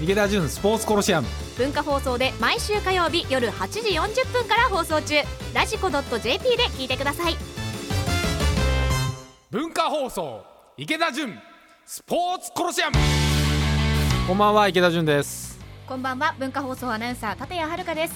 池田純スポーツコロシアム。文化放送で毎週火曜日夜8時40分から放送中。ラジコ .jp で聞いてください。文化放送池田純スポーツコロシアム。こんばんは池田純です。こんばんは文化放送アナウンサー立谷遥です。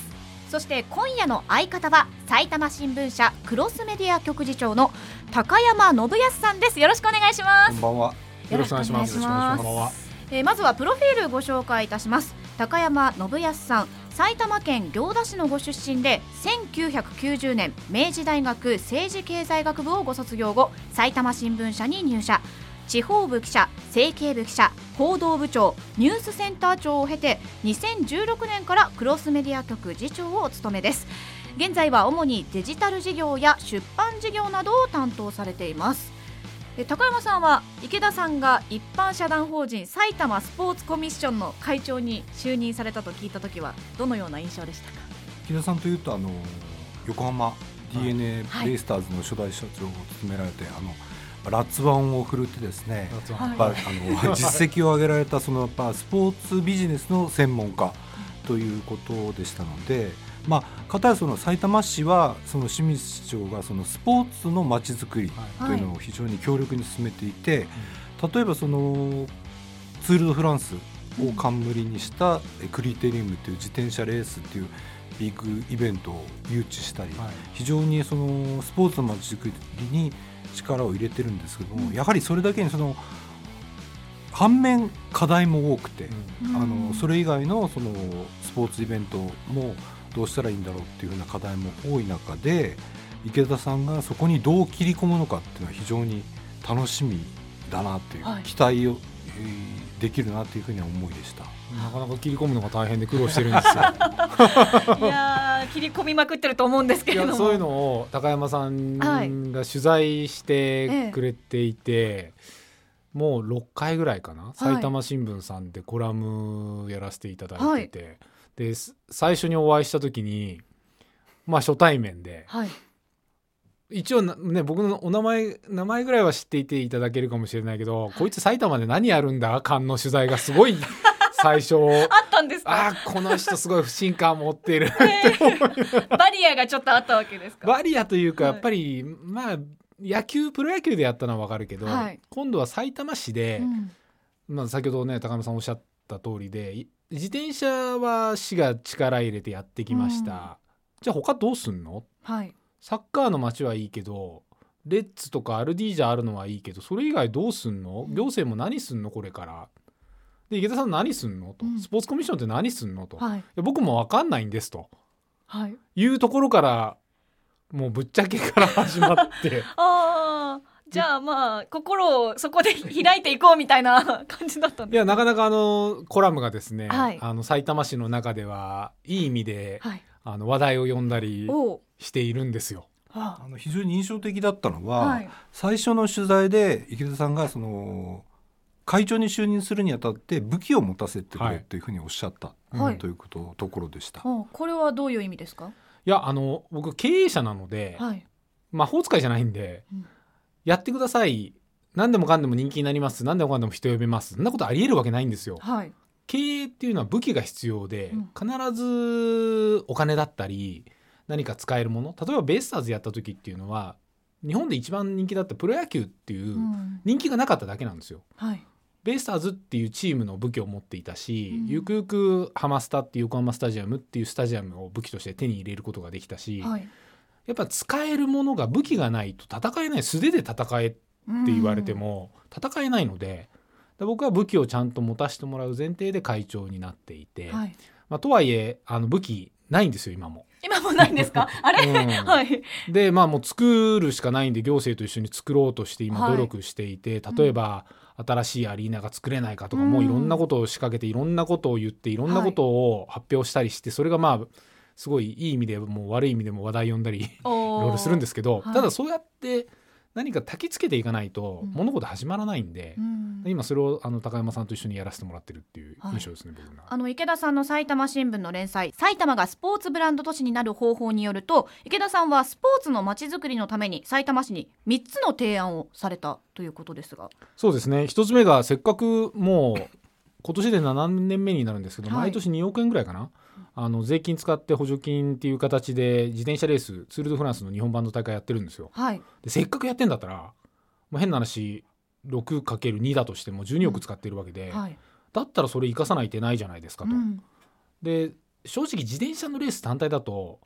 そして今夜の相方は埼玉新聞社クロスメディア局次長の高山信康さんです。よろしくお願いします。こんばんは。よろしくお願いしますますこんばんはえーまずはプロフィールご紹介いたします。高山信康さん埼玉県行田市のご出身で1990年明治大学政治経済学部をご卒業後埼玉新聞社に入社。地方部記者政経部記者報道部長ニュースセンター長を経て2016年からクロスメディア局次長をお務めです。現在は主にデジタル事業や出版事業などを担当されています。高山さんは池田さんが一般社団法人埼玉スポーツコミッションの会長に就任されたと聞いたときはどのような印象でしたか？木田さんというとあの横浜 d n a はいベイスターズの初代社長を務められて、あのラッツワンを振るってですね、はいあの実績を上げられたそのやっぱスポーツビジネスの専門家ということでしたので、まあ片やその埼玉市はその清水市長がそのスポーツのまちづくりというのを非常に強力に進めていて、例えばそのツール・ド・フランスを冠にしたえクリテリウムという自転車レースっていうビッグイベントを誘致したり、はい。非常にそのスポーツのまちづくりに力を入れてるんですけども、うん。やはりそれだけにその反面課題も多くて、うん。あのそれ以外のそのスポーツイベントもどうしたらいいんだろうっていうような課題も多い中で池田さんがそこにどう切り込むのかっていうのは非常に楽しみだなっていう、はい。期待を、えーできるなというふうには思いでした。なかなか切り込むのが大変で苦労してるんですよ。いやー切り込みまくってると思うんですけれどそういうのを高山さんがはい取材してくれていて、もう6回ぐらいかな、埼玉新聞さんでコラムやらせていただいてて、です最初にお会いした時にまあ初対面で。はい。一応なね僕のお名前名前ぐらいは知っていていただけるかもしれないけど、こいつ埼玉で何やるんだ？感の取材がすごい 最初。あったんですか？あーこの人すごい不信感持ってる。バリアがちょっとあったわけですか？バリアというかはい。やっぱり、まあ野球プロ野球でやったのは分かるけど、はい。今度は埼玉市でう、ん。まあ、先ほどね高山さんおっしゃった通りでい自転車は市が力入れてやってきました、じゃあ他どうすんの？はい。サッカーの街はいいけどレッツとかアルディージャあるのはいいけどそれ以外どうすんの？うん。行政も何すんの？これから。で池田さん何すんの？と、うん。スポーツコミッションって何すんの？と、いはい。や僕も分かんないんです。と。はい。いうところからもうぶっちゃけから始まって じゃあまあ心をそこで開いていこうみたいな 感じだったんいですやなかなかあのコラムがですね、はい。あの埼玉市の中ではいい意味で、はい。あの話題を呼んだりしているんですよ。はあの非常に印象的だったのは、はい。最初の取材で池田さんがその会長に就任するにあたって武器を持たせてくはいれというふうにおっしゃった、はい。ということところでした。あこれはどういう意味ですか？いやあの僕経営者なので、はい。魔法使いじゃないんで、うんやってください。何でもかんでも人気になります。何でもかんでも人呼べます。そんなことありえるわけないんですよ。はい。経営っていうのは武器が必要で、うん。必ずお金だったり何か使えるもの例えばベイスターズやった時っていうのは日本で一番人気だったプロ野球っていううん。人気がなかっただけなんですよ。はい。ベイスターズっていうチームの武器を持っていたし、うん。ゆくゆくハマスタっていう横浜スタジアムっていうスタジアムを武器として手に入れることができたし、はいやっぱ使えるものが武器がないと戦えない素手で戦えって言われても戦えないのでで僕は武器をちゃんと持たせてもらう前提で会長になっていて、はい。まあ、とはいえあの武器ないんですよ今も。今もないんですか？あれ、うん。はい。でまあもう作るしかないんで行政と一緒に作ろうとして今はい。努力していて、例えば新しいアリーナが作れないかとか、うんもういろんなことを仕掛けていろんなことを言っていろんなことを発表したりして、それがまあすごいいい意味でも悪い意味でも話題呼んだり いろいろするんですけど、はいただそうやって何か焚きつけていかないとうん。物事始まらないんでう、ん。今それをあの高山さんと一緒にやらせてもらってるっていう印象ですね、僕が。あの池田さんの埼玉新聞の連載「埼玉がスポーツブランド都市になる方法」によると池田さんはスポーツのまちづくりのために埼玉市に3つの提案をされたということですが。そうですね。一つ目がせっかくもう今年で7年目になるんですけど、はい。毎年2億円ぐらいかな。あの税金使って補助金っていう形で自転車レースツール・ド・フランスの日本版の大会やってるんですよ。はい。でせっかくやってんだったら、まあ、変な話 6×2 だとしても12億使ってるわけで、はい。だったらそれ生かさない手ないじゃないですかと、うん。で正直自転車のレース単体だと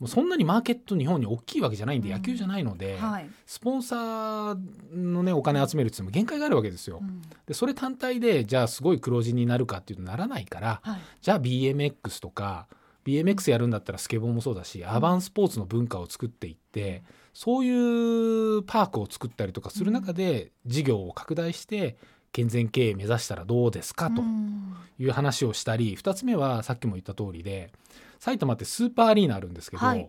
もうそんなにマーケット日本に大きいわけじゃないんで、うん。野球じゃないので、はい。スポンサーのねお金集めるっていうのも限界があるわけですよ。うん。でそれ単体でじゃあすごい黒字になるかっていうとならないからはい。じゃあ BMX とか BMX やるんだったらスケボーもそうだし、アーバンスポーツの文化を作っていってそういうパークを作ったりとかする中で事業を拡大して健全経営目指したらどうですか？とうん。いう話をしたり2つ目はさっきも言った通りで埼玉ってスーパーアリーナあるんですけど、はい。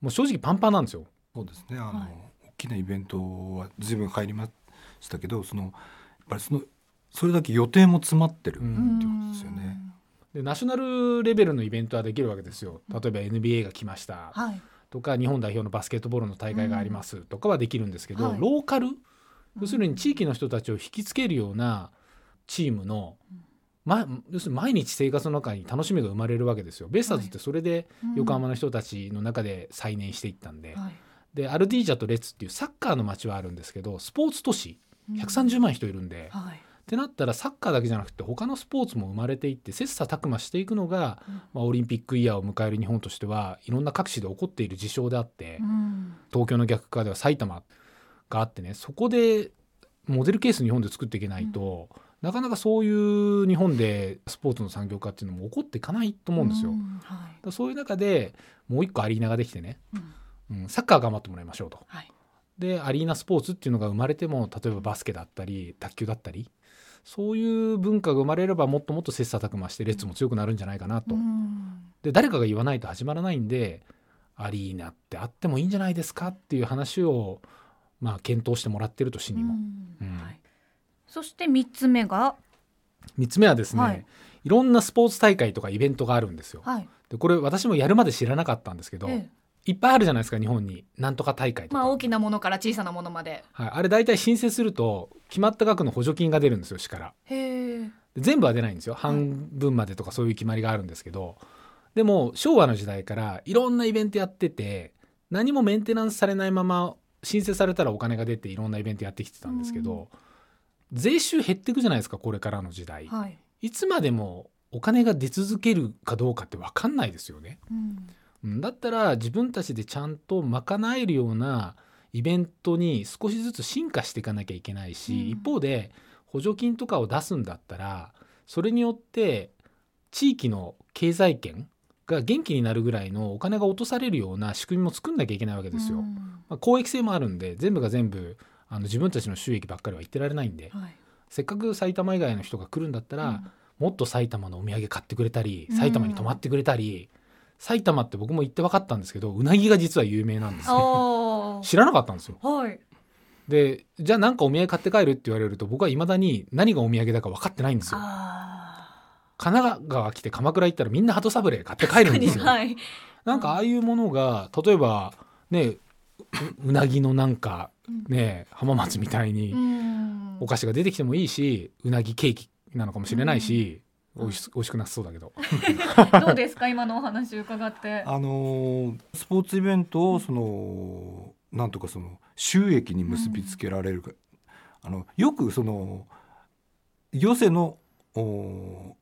もう正直パンパンなんですよ。そうですね。あの、はい。大きなイベントは随分入りましたけどそのやっぱりそのそれだけ予定も詰まってるってういうんことですよね。でナショナルレベルのイベントはできるわけですよ。例えば NBA が来ました。はい。とか日本代表のバスケットボールの大会があります。とかはできるんですけど、はい。ローカル要するに地域の人たちを引きつけるようなチームの、ま、要するに毎日生活の中に楽しみが生まれるわけですよ。ベイスターズってそれで横浜の人たちの中で再燃していったんで、はい。でアルディージャとレッツっていうサッカーの街はあるんですけどスポーツ都市130万人いるんで、はい。ってなったらサッカーだけじゃなくて他のスポーツも生まれていって切磋琢磨していくのが、うん。まあ、オリンピックイヤーを迎える日本としてはいろんな各地で起こっている事象であって、うん。東京の逆側では埼玉があってねそこでモデルケース日本で作っていけないと、なかなかそういう日本でスポーツの産業化っていうのも起こっていかないと思うんですよ。だかんはいらそういう中でもう一個アリーナができてね、うんうん、サッカー頑張ってもらいましょうと。はいでアリーナスポーツっていうのが生まれても例えばバスケだったり卓球だったりそういう文化が生まれればもっともっと切磋琢磨してレッツも強くなるんじゃないかなと。うんで誰かが言わないと始まらないんでアリーナってあってもいいんじゃないですかっていう話をまあ検討してもらってると市にも。そして三つ目が。3つ目はですね、はい。い、ろんなスポーツ大会とかイベントがあるんですよ。はい。でこれ私もやるまで知らなかったんですけど、ええ。いっぱいあるじゃないですか日本に。なんとか大会とか。まあ大きなものから小さなものまで。はい、あれ大体申請すると決まった額の補助金が出るんですよ市から。全部は出ないんですよ。半分までとかそういう決まりがあるんですけど、でも昭和の時代からいろんなイベントやってて何もメンテナンスされないまま申請されたらお金が出ていろんなイベントやってきてたんですけど、税収減っていくじゃないですかこれからの時代、はい。いつまでもお金が出続けるかどうかって分かんないですよね。うん。うん。だったら自分たちでちゃんと賄えるようなイベントに少しずつ進化していかなきゃいけないし、うん。一方で補助金とかを出すんだったらそれによって地域の経済圏が元気になるぐらいのお金が落とされるような仕組みも作んなきゃいけないわけですよ。うん。まあ、公益性もあるんで全部が全部あの自分たちの収益ばっかりは言ってられないんで。はい。せっかく埼玉以外の人が来るんだったら、うん。もっと埼玉のお土産買ってくれたりうん。埼玉に泊まってくれたり、埼玉って僕も行って分かったんですけどうなぎが実は有名なんですね。あ知らなかったんですよ。あはい。でじゃあなんかお土産買って帰るって言われると僕はいまだに何がお土産だか分かってないんですよ。あ神奈川来て鎌倉行ったらみんな鳩サブレー買って帰るんですよ、はい。なんかああいうものが例えばねううなぎのなんかね浜松みたいにうん。お菓子が出てきてもいいしうなぎケーキなのかもしれないし、うん。おいし美味しくなさそうだけど。どうですか？今のお話伺って。あのースポーツイベントをそのなんとかその収益に結びつけられるか、あのよくその行政のお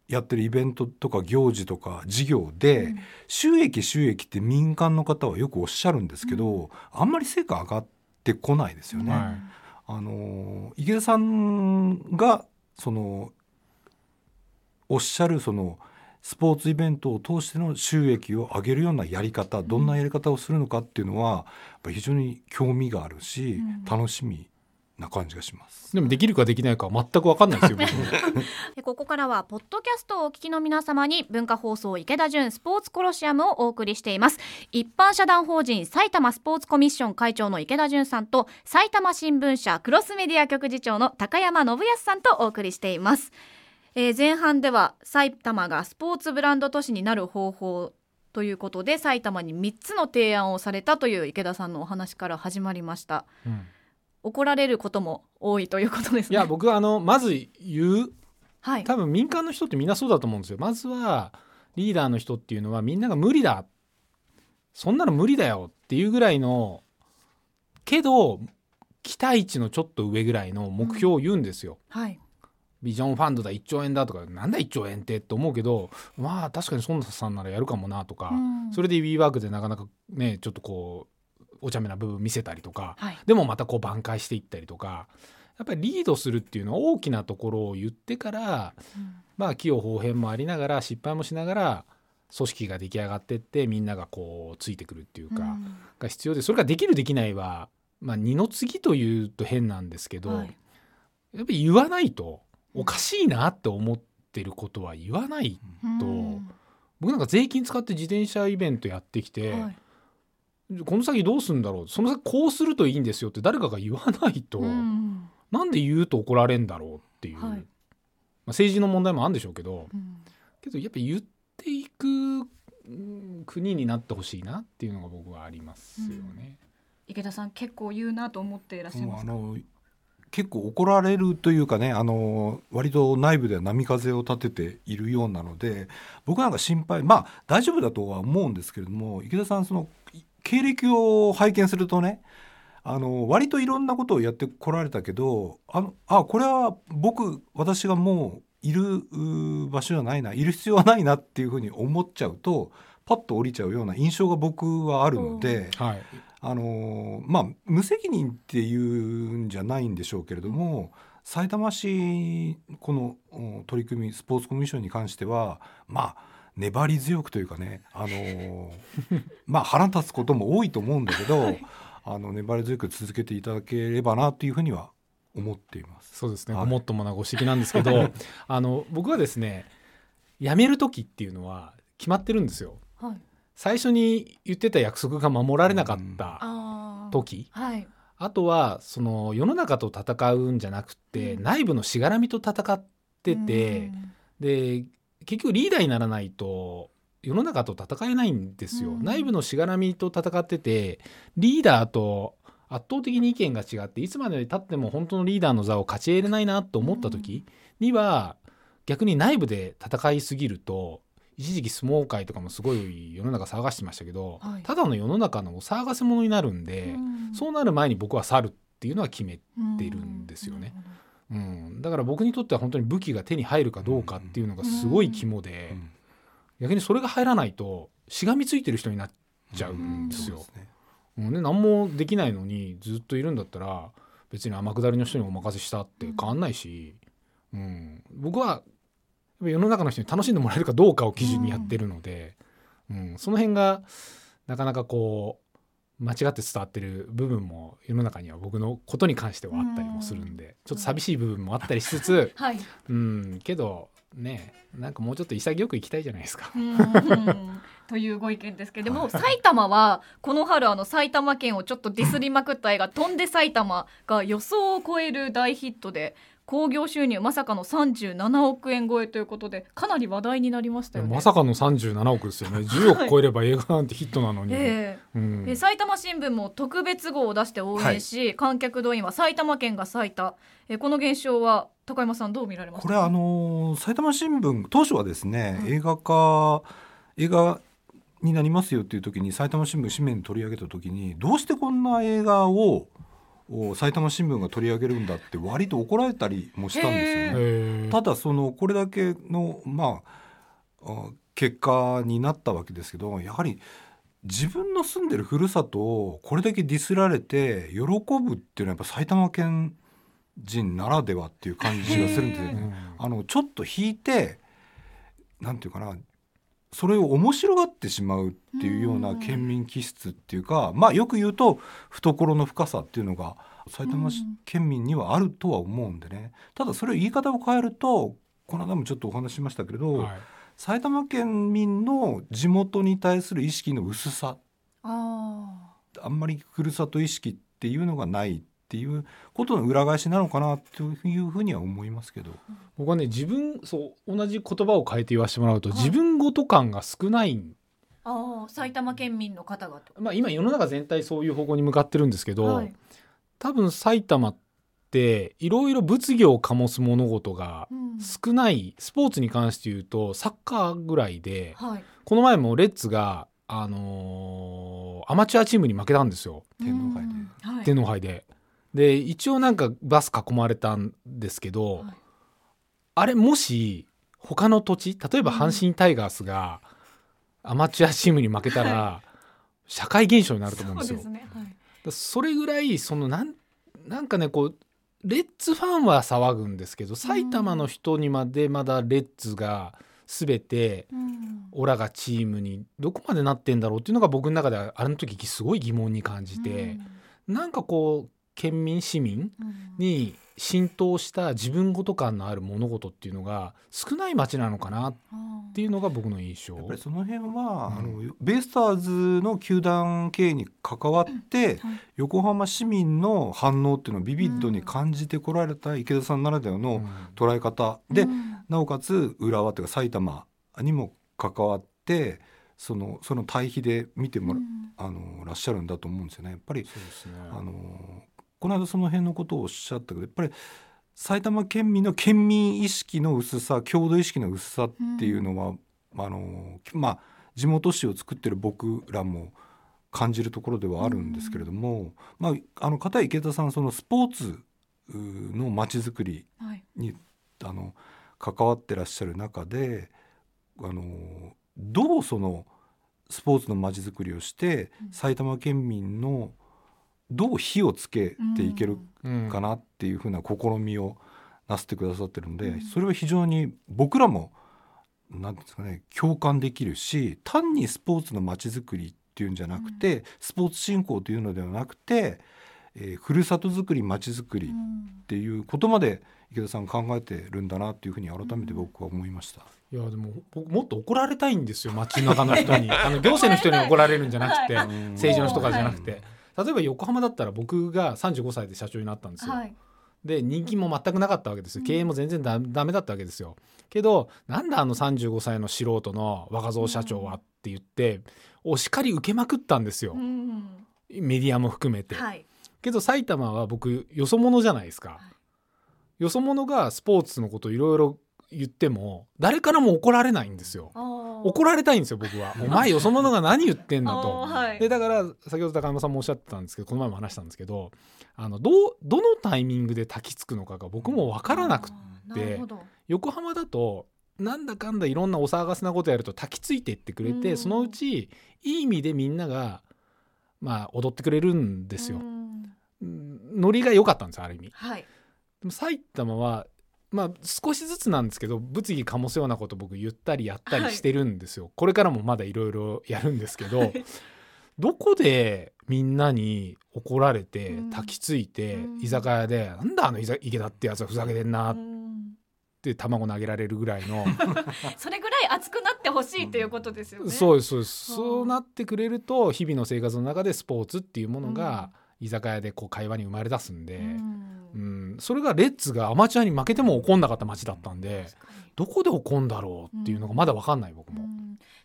やってるイベントとか行事とか事業で、うん。収益収益って民間の方はよくおっしゃるんですけど、あんまり成果上がってこないですよね。はい。あの池田さんがそのおっしゃるそのスポーツイベントを通しての収益を上げるようなやり方どんなやり方をするのかっていうのは非常に興味があるし、うん。楽しみな感じがします。でもできるかできないかは全く分かんないですよ ここからはポッドキャストをお聞きの皆様に文化放送池田純スポーツコロシアムをお送りしています。一般社団法人埼玉スポーツコミッション会長の池田純さんと埼玉新聞社クロスメディア局次長の高山信康さんとお送りしています、えー前半では埼玉がスポーツブランド都市になる方法ということで埼玉に3つの提案をされたという池田さんのお話から始まりました。うん怒られることも多いということですね。いや僕はあのまず言う。はい、多分民間の人ってみんなそうだと思うんですよ。まずはリーダーの人っていうのはみんなが無理だ。そんなの無理だよっていうぐらいのけど期待値のちょっと上ぐらいの目標を言うんですよ。うん、はい。ビジョンファンドだ1兆円だとかなんだ1兆円ってって思うけどまあ確かに孫さんならやるかもなとか、うん、それで WeWork でなかなかねちょっとこうお茶目な部分見せたりとか、はい、でもまたこう挽回していったりとかやっぱりリードするっていうのは大きなところを言ってから、うん、まあ器用方変もありながら失敗もしながら組織が出来上がってってみんながこうついてくるっていうか、うん、が必要でそれができるできないは、まあ、二の次というと変なんですけど、はい、やっぱり言わないとおかしいなって思ってることは言わないと、うん、僕なんか税金使って自転車イベントやってきて、はい、この先どうするんだろう？その先こうするといいんですよって誰かが言わないと、うん、なんで言うと怒られんだろうっていう、はい、まあ、政治の問題もあるんでしょうけど、うん、けどやっぱ言っていく国になってほしいなっていうのが僕はありますよね。池田さん結構言うなと思っていらっしゃいますか、結構怒られるというかねあの割と内部では波風を立てているようなので僕なんか心配まあ大丈夫だとは思うんですけれども池田さんその経歴を拝見するとねあの割といろんなことをやってこられたけどあのあこれは僕私がもういる場所じゃないないる必要はないなっていうふうに思っちゃうとパッと降りちゃうような印象が僕はあるので、はい、あのまあ無責任っていうんじゃないんでしょうけれどもさいたま市この取り組みスポーツコミッションに関してはまあ粘り強くというかねあの まあ腹立つことも多いと思うんだけど、はい、あの粘り強く続けていただければなというふうには思っています。そうですね、ごもっともなご指摘なんですけど あの僕はですね辞める時っていうのは決まってるんですよ。はい。最初に言ってた約束が守られなかった時、うん。はい、あとはその世の中と戦うんじゃなくて、うん、内部のしがらみと戦ってて、うん、で結局リーダーにならないと世の中と戦えないんですよ、内部のしがらみと戦っててリーダーと圧倒的に意見が違っていつまでたっても本当のリーダーの座を勝ち得れないなと思った時には、逆に内部で戦いすぎると一時期相撲界とかもすごい世の中騒がしてましたけど、はい、ただの世の中のお騒がせ者になるんで、うん、そうなる前に僕は去るっていうのは決めてるんですよね。うん、うん、だから僕にとっては本当に武器が手に入るかどうかっていうのがすごい肝で、うん、逆にそれが入らないとしがみついてる人になっちゃうんですよ。うん。ね、何もできないのにずっといるんだったら別に天下りの人にお任せしたって変わんないし、うん、僕は世の中の人に楽しんでもらえるかどうかを基準にやってるので、うん、うん、その辺がなかなかこう間違って伝わってる部分も世の中には僕のことに関してはあったりもするんで、ちょっと寂しい部分もあったりしつつ、はい、うんけどねなんかもうちょっと潔くいきたいじゃないですか。というご意見ですけれども、埼玉はこの春あの埼玉県をちょっとディスりまくった映画「飛んで埼玉」が予想を超える大ヒットで興行収入まさかの37億円超えということでかなり話題になりましたよね。まさかの37億ですよね。10億超えれば映画なんてヒットなのに、えーうん、埼玉新聞も特別号を出して応援し、はい、観客動員は埼玉県が最多えこの現象は高山さんどう見られますこれあの埼玉新聞当初はですね、映画化映画になりますよっていう時に埼玉新聞紙面に取り上げた時にどうしてこんな映画を埼玉新聞が取り上げるんだって割と怒られたりもしたんですよね。ただそのこれだけのまあ結果になったわけですけどやはり自分の住んでるふるさとをこれだけディスられて喜ぶっていうのはやっぱ埼玉県人ならではっていう感じがするんですよね。あのちょっと引いてなんていうかなそれを面白がってしまうっていうような県民気質っていうか、まあよく言うと懐の深さっていうのが埼玉県民にはあるとは思うんでね。ただそれを言い方を変えるとこの間もちょっとお話ししましたけれど、はい、埼玉県民の地元に対する意識の薄さ。あんまりふるさと意識っていうのがないっていうことの裏返しなのかなというふうには思いますけど。僕はね自分そう同じ言葉を変えて言わせてもらうと、はい、自分ごと感が少ないあ埼玉県民の方がまあ、今世の中全体そういう方向に向かってるんですけど、はい、多分埼玉っっていろいろ物議を醸す物事が少ないスポーツに関して言うとサッカーぐらいで、はい、この前もレッツが、あのー、アマチュアチームに負けたんですよ。天皇杯で。天皇杯でで一応なんかバス囲まれたんですけど、はい、あれもし他の土地例えば阪神タイガースがアマチュアチームに負けたら、社会現象になると思うんですよ。そ、ねはい、それぐらいそのなんなんかねこうレッツファンは騒ぐんですけど埼玉の人にまでまだレッツが全てオラがチームにどこまでなってんだろうっていうのが僕の中ではあの時すごい疑問に感じて、うん、なんかこう県民市民に浸透した自分ごと感のある物事っていうのが少ない街なのかなっていうのが僕の印象。やっぱりその辺は、うん、あのベイスターズの球団経営に関わって、うんはい、横浜市民の反応っていうのをビビッドに感じてこられた池田さんならではの捉え方、うん、で、なおかつ浦和というか埼玉にも関わってそのその対比で見てもら,、あのらっしゃるんだと思うんですよね。やっぱり、ね、あのこの間その辺のことをおっしゃったけどやっぱり埼玉県民の県民意識の薄さ郷土意識の薄さっていうのは、うん、あのまあ地元紙を作ってる僕らも感じるところではあるんですけれども、うん、まああの片池田さんそのスポーツのまちづくりに、はい、あの関わってらっしゃる中であのどうそのスポーツのまちづくりをして埼玉県民のどう火をつけていけるかなっていうふうな試みをなすってくださってるので、それは非常に僕らも何ていうんですかね共感できるし単にスポーツのまちづくりっていうんじゃなくて、スポーツ振興というのではなくて、えー、ふるさとづくりまちづくりっていうことまで池田さん考えてるんだなっていうふうに改めて僕は思いました。いやでも僕もっと怒られたいんですよ街中の人に。あの行政の人に怒られるんじゃなくて政治の人からじゃなくて。例えば横浜だったら僕が35歳で社長になったんですよ。はい、で人気も全くなかったわけですよ経営も全然だめだったわけですよ。けどなんだあの35歳の素人の若造社長はって言って、お叱り受けまくったんですよ、うん、メディアも含めて。はい、けど埼玉は僕よそ者じゃないですか。はい、よそ者がスポーツのこといろいろ言っても誰からも怒られないんですよ。怒られたいんですよ僕は。お前よそ者が何言ってんだと。はい、でだから先ほど高山さんもおっしゃってたんですけどこの前も話したんですけどあのどどのタイミングで焚きつくのかが僕も分からなくって横浜だとなんだかんだいろんなお騒がせなことやると焚きついていってくれてそのうちいい意味でみんながまあ踊ってくれるんですよ。ノリが良かったんですある意味。はい、でも埼玉はまあ少しずつなんですけど物議醸すようなこと僕言ったりやったりしてるんですよ、はい、これからもまだいろいろやるんですけど、はい、どこでみんなに怒られて焚きついて、うん、居酒屋で「なんだあの池田ってやつはふざけてんな」って卵投げられるぐらいの。それぐらい熱くなってほしいということですよね、そうですそうです。そうなってくれると日々の生活の中でスポーツっていうものが居酒屋でこう会話に生まれ出すんで、うん。うん、それがレッツがアマチュアに負けても怒んなかった街だったんでどこで怒んだろうっていうのがまだ分かんない僕も。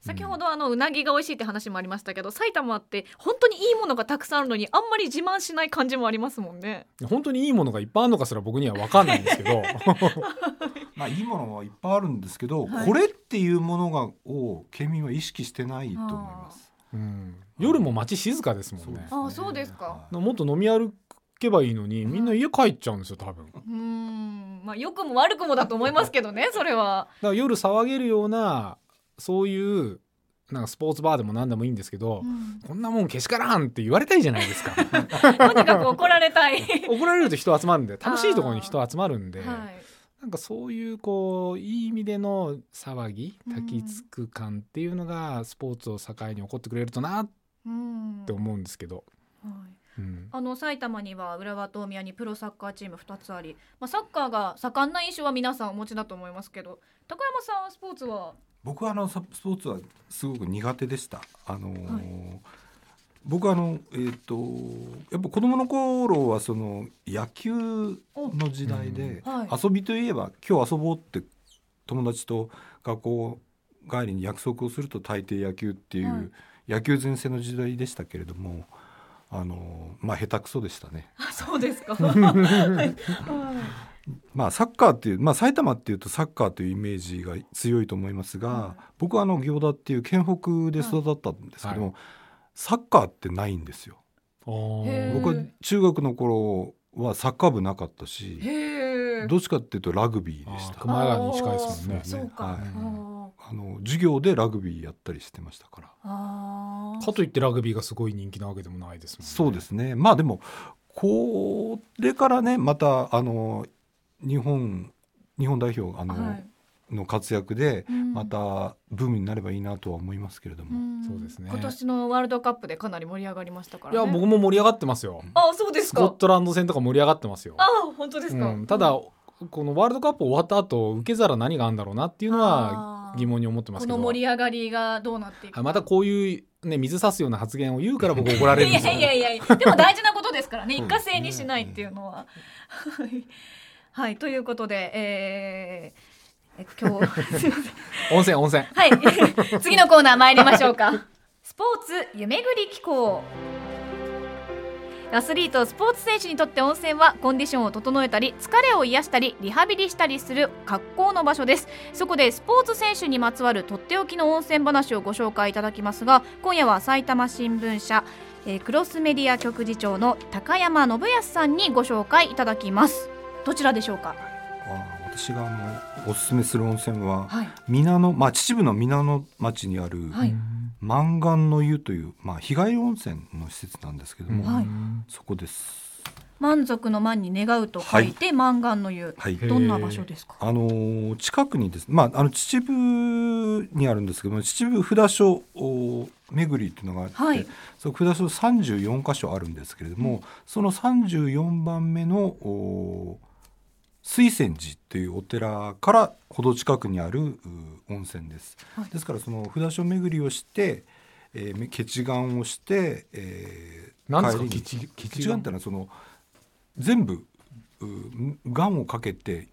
先ほどあのうなぎが美味しいって話もありましたけど埼玉って本当にいいものがたくさんあるのにあんまり自慢しない感じもありますもんね。本当にいいものがいっぱいあるのかすら僕には分かんないんですけど。まあいいものはいっぱいあるんですけど、はい、これっていうものがを県民は意識してないと思います。うん、夜も街静かですもんね。あそうですか。もっと飲み歩けばいいのにみんな家帰っちゃうんですよ多分。うんまあ良くも悪くもだと思いますけどね それは。だから夜騒げるようなそういうなんかスポーツバーでも何でもいいんですけど、うん、こんなもんけしからんって言われたいじゃないですか。とにかく怒られたい 怒られると人集まるんで楽しいところに人集まるんで。なんかそういうこういい意味での騒ぎ焚きつく感っていうのがスポーツを境に起こってくれるとなって思うんですけど。はい。うん、あの埼玉には浦和と大宮にプロサッカーチーム2つあり、まあ、サッカーが盛んな印象は皆さんお持ちだと思いますけど。高山さんスポーツは？僕はあのスポーツはすごく苦手でした。あのーはい、僕あのえっ、ー、とやっぱ子供の頃はその野球の時代で、うん。はい、遊びといえば今日遊ぼうって友達と学校帰りに約束をすると大抵野球っていう、はい、野球全盛の時代でしたけれどもあのまあ下手くそでしたね。あそうですか。まあサッカーっていう、まあ、埼玉っていうとサッカーというイメージが強いと思いますが、はい、僕はあの行田っていう県北で育ったんですけども、はい、サッカーってないんですよ。僕は中学の頃はサッカー部なかったしどっちかっていうとラグビーでした。熊谷に近いですもんね。そうか、はい、あの授業でラグビーやったりしてましたから。かといってラグビーがすごい人気なわけでもないですもんね。そうですね。まあでもこれからねまたあの日本日本代表あの、はい、の活躍でまたブームになればいいなとは思いますけれども、うん、そうですね。今年のワールドカップでかなり盛り上がりましたから、ね、いや僕も盛り上がってますよ。あそうですか。スコットランド戦とか盛り上がってますよ。あ本当ですか、うん、ただこのワールドカップ終わった後受け皿何があるんだろうなっていうのは疑問に思ってますけど。この盛り上がりがどうなっていくまたこういうね水差すような発言を言うから僕怒られるんですよ。いやいやいやでも大事なことですからね。一過性にしないっていうのは。はい。ということで、えー、今日すみません。温泉温泉。はい。次のコーナー参りましょうか。スポーツ夢ぐり機構アスリートスポーツ選手にとって温泉はコンディションを整えたり疲れを癒したりリハビリしたりする格好の場所です。そこでスポーツ選手にまつわるとっておきの温泉話をご紹介いただきますが今夜は埼玉新聞社、えー、クロスメディア局次長の高山信康さんにご紹介いただきます。どちらでしょうか？あ私があのおすすめする温泉は、はい、皆野、まあ、秩父の皆野町にある、はい満願の湯という、まあ、日帰り温泉の施設なんですけども、はい、そこです。満足の満に願うと書いて、はい、満願の湯、はい、どんな場所ですか？あの近くにですね、まああの秩父にあるんですけども、秩父札所巡りっていうのがあって、はい、その札所三十四箇所あるんですけれども、うん、その三十四番目の水泉寺というお寺から程近くにある温泉です、はい、ですからその札所巡りをして、えー、結願をして、えー、何ですか？結願？ってのはその全部願をかけて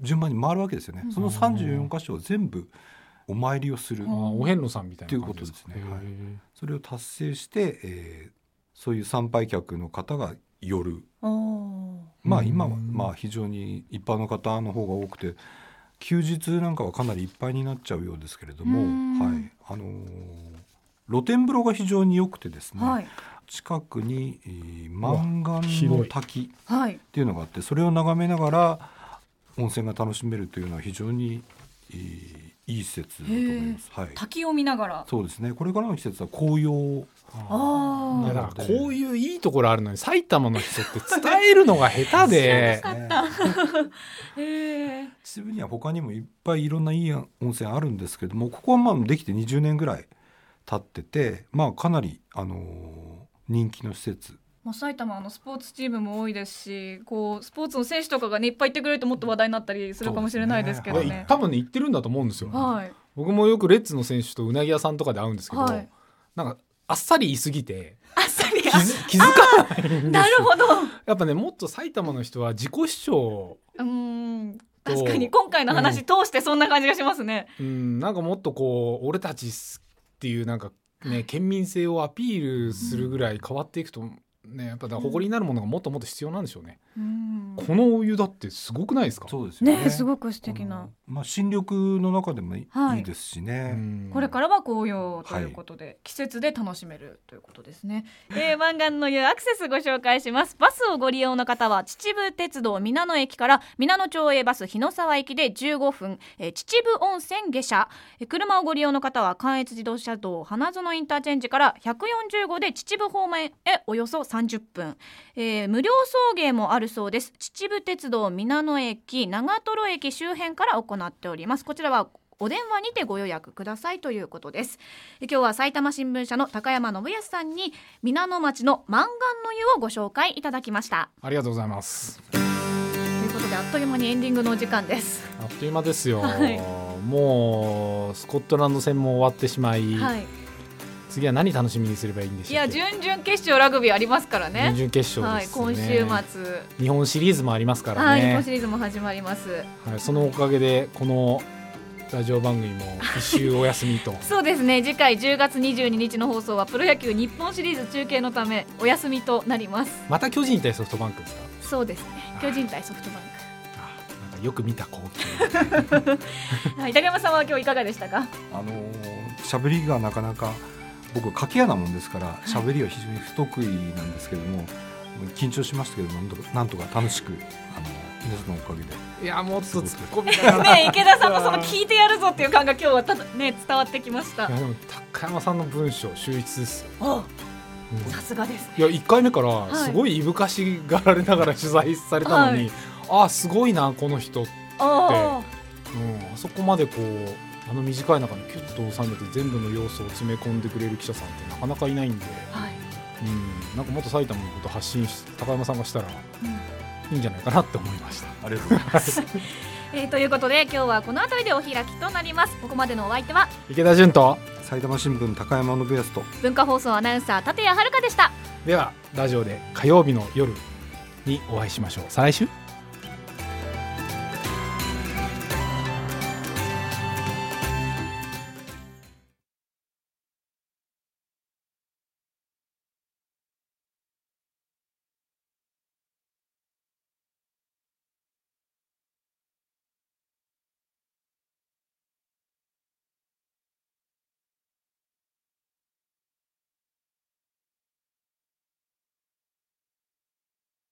順番に回るわけですよね、うん、その34箇所を全部お参りをする。お遍路さんみたいなということですね、はい、それを達成して、えー、そういう参拝客の方が夜。まあ今はまあ非常に一般の方の方が多くて休日なんかはかなりいっぱいになっちゃうようですけれども、はい。あのー、露天風呂が非常に良くてですね、はい、近くに、えー、満願の滝っていうのがあって、それを眺めながら温泉が楽しめるというのは非常に、えー、いい施設だと思います。はい、滝を見ながら。そうですね。これからの季節は紅葉。ああ。いやだからこういういいところあるのに埼玉の人って伝えるのが下手で。秩父 には他にもいっぱいいろんないい温泉あるんですけども、ここはまあできて20年ぐらい経ってて、まあかなりあのー、人気の施設。まあ、埼玉のスポーツチームも多いですしこうスポーツの選手とかが、ね、いっぱい行ってくれるともっと話題になったりするかもしれないですけどね、ね、多分ね行ってるんだと思うんですよ、はい、僕もよくレッツの選手とうなぎ屋さんとかで会うんですけど、はい、なんかあっさり言い過ぎてあっさり気づかないなるほど。やっぱねもっと埼玉の人は自己主張うん確かに今回の話通してそんな感じがしますね、うん、うん、なんかもっとこう俺たちっていうなんかね県民性をアピールするぐらい変わっていくとねやっぱだ誇りになるものがもっともっと必要なんでしょうね、うん、このお湯だってすごくないですか？そうですね、ね、すごく素敵な、まあ新緑の中でもいいですしね、これからは紅葉ということで、はい、季節で楽しめるということですね、えー、湾岸の湯アクセスご紹介します。バスをご利用の方は秩父鉄道皆野駅から皆野町営バス日野沢駅で15分、えー、秩父温泉下車、えー、車をご利用の方は関越自動車道花園インターチェンジから140号で秩父方面へおよそ30分、えー、無料送迎もあるそうです。秩父鉄道皆野駅長瀞駅周辺から行っております。こちらはお電話にてご予約くださいということです。今日は埼玉新聞社の高山信康さんに皆野町の満願の湯をご紹介いただきました。ありがとうございます。ということであっという間にエンディングのお時間です。あっという間ですよ、はい、もうスコットランド戦も終わってしまい、はい次は何楽しみにすればいいんでしょういや準々決勝ラグビーありますからね。準々決勝、ね、はい、今週末。日本シリーズもありますからね、はい、日本シリーズも始まります、はい、そのおかげでこのラジオ番組も一周お休みと。そうですね。次回10月22日の放送はプロ野球日本シリーズ中継のためお休みとなります。また巨人対ソフトバンクですか？そうですね。巨人対ソフトバンク。なんかよく見た光景。はい、竹山さんは今日いかがでしたか？あの喋りがなかなか僕掛け屋なもんですから喋りは非常に不得意なんですけども、緊張しましたけどなんとかなんとか楽しくあの皆さんのおかげで。いやもっと突っ込みながらね池田さんもその聞いてやるぞっていう感が今日はただね伝わってきました。いやでも高山さんの文章秀逸ですよ、おう。ん。さすがです。いや1回目からはい。すごいいぶかしがられながら取材されたのに、ああすごいなこの人、うん、ああそこまでこうあの短い中にキュッと収めて全部の要素を詰め込んでくれる記者さんってなかなかいないんで、あはい、うん、なんかもっと埼玉のこと発信し高山さんがしたらうん。いいんじゃないかなって思いました。ありがとうございます。えーということで今日はこの辺りでお開きとなります。ここまでのお相手は池田純と埼玉新聞高山信康と文化放送アナウンサー立谷遥でした。ではラジオで火曜日の夜にお会いしましょう。再来週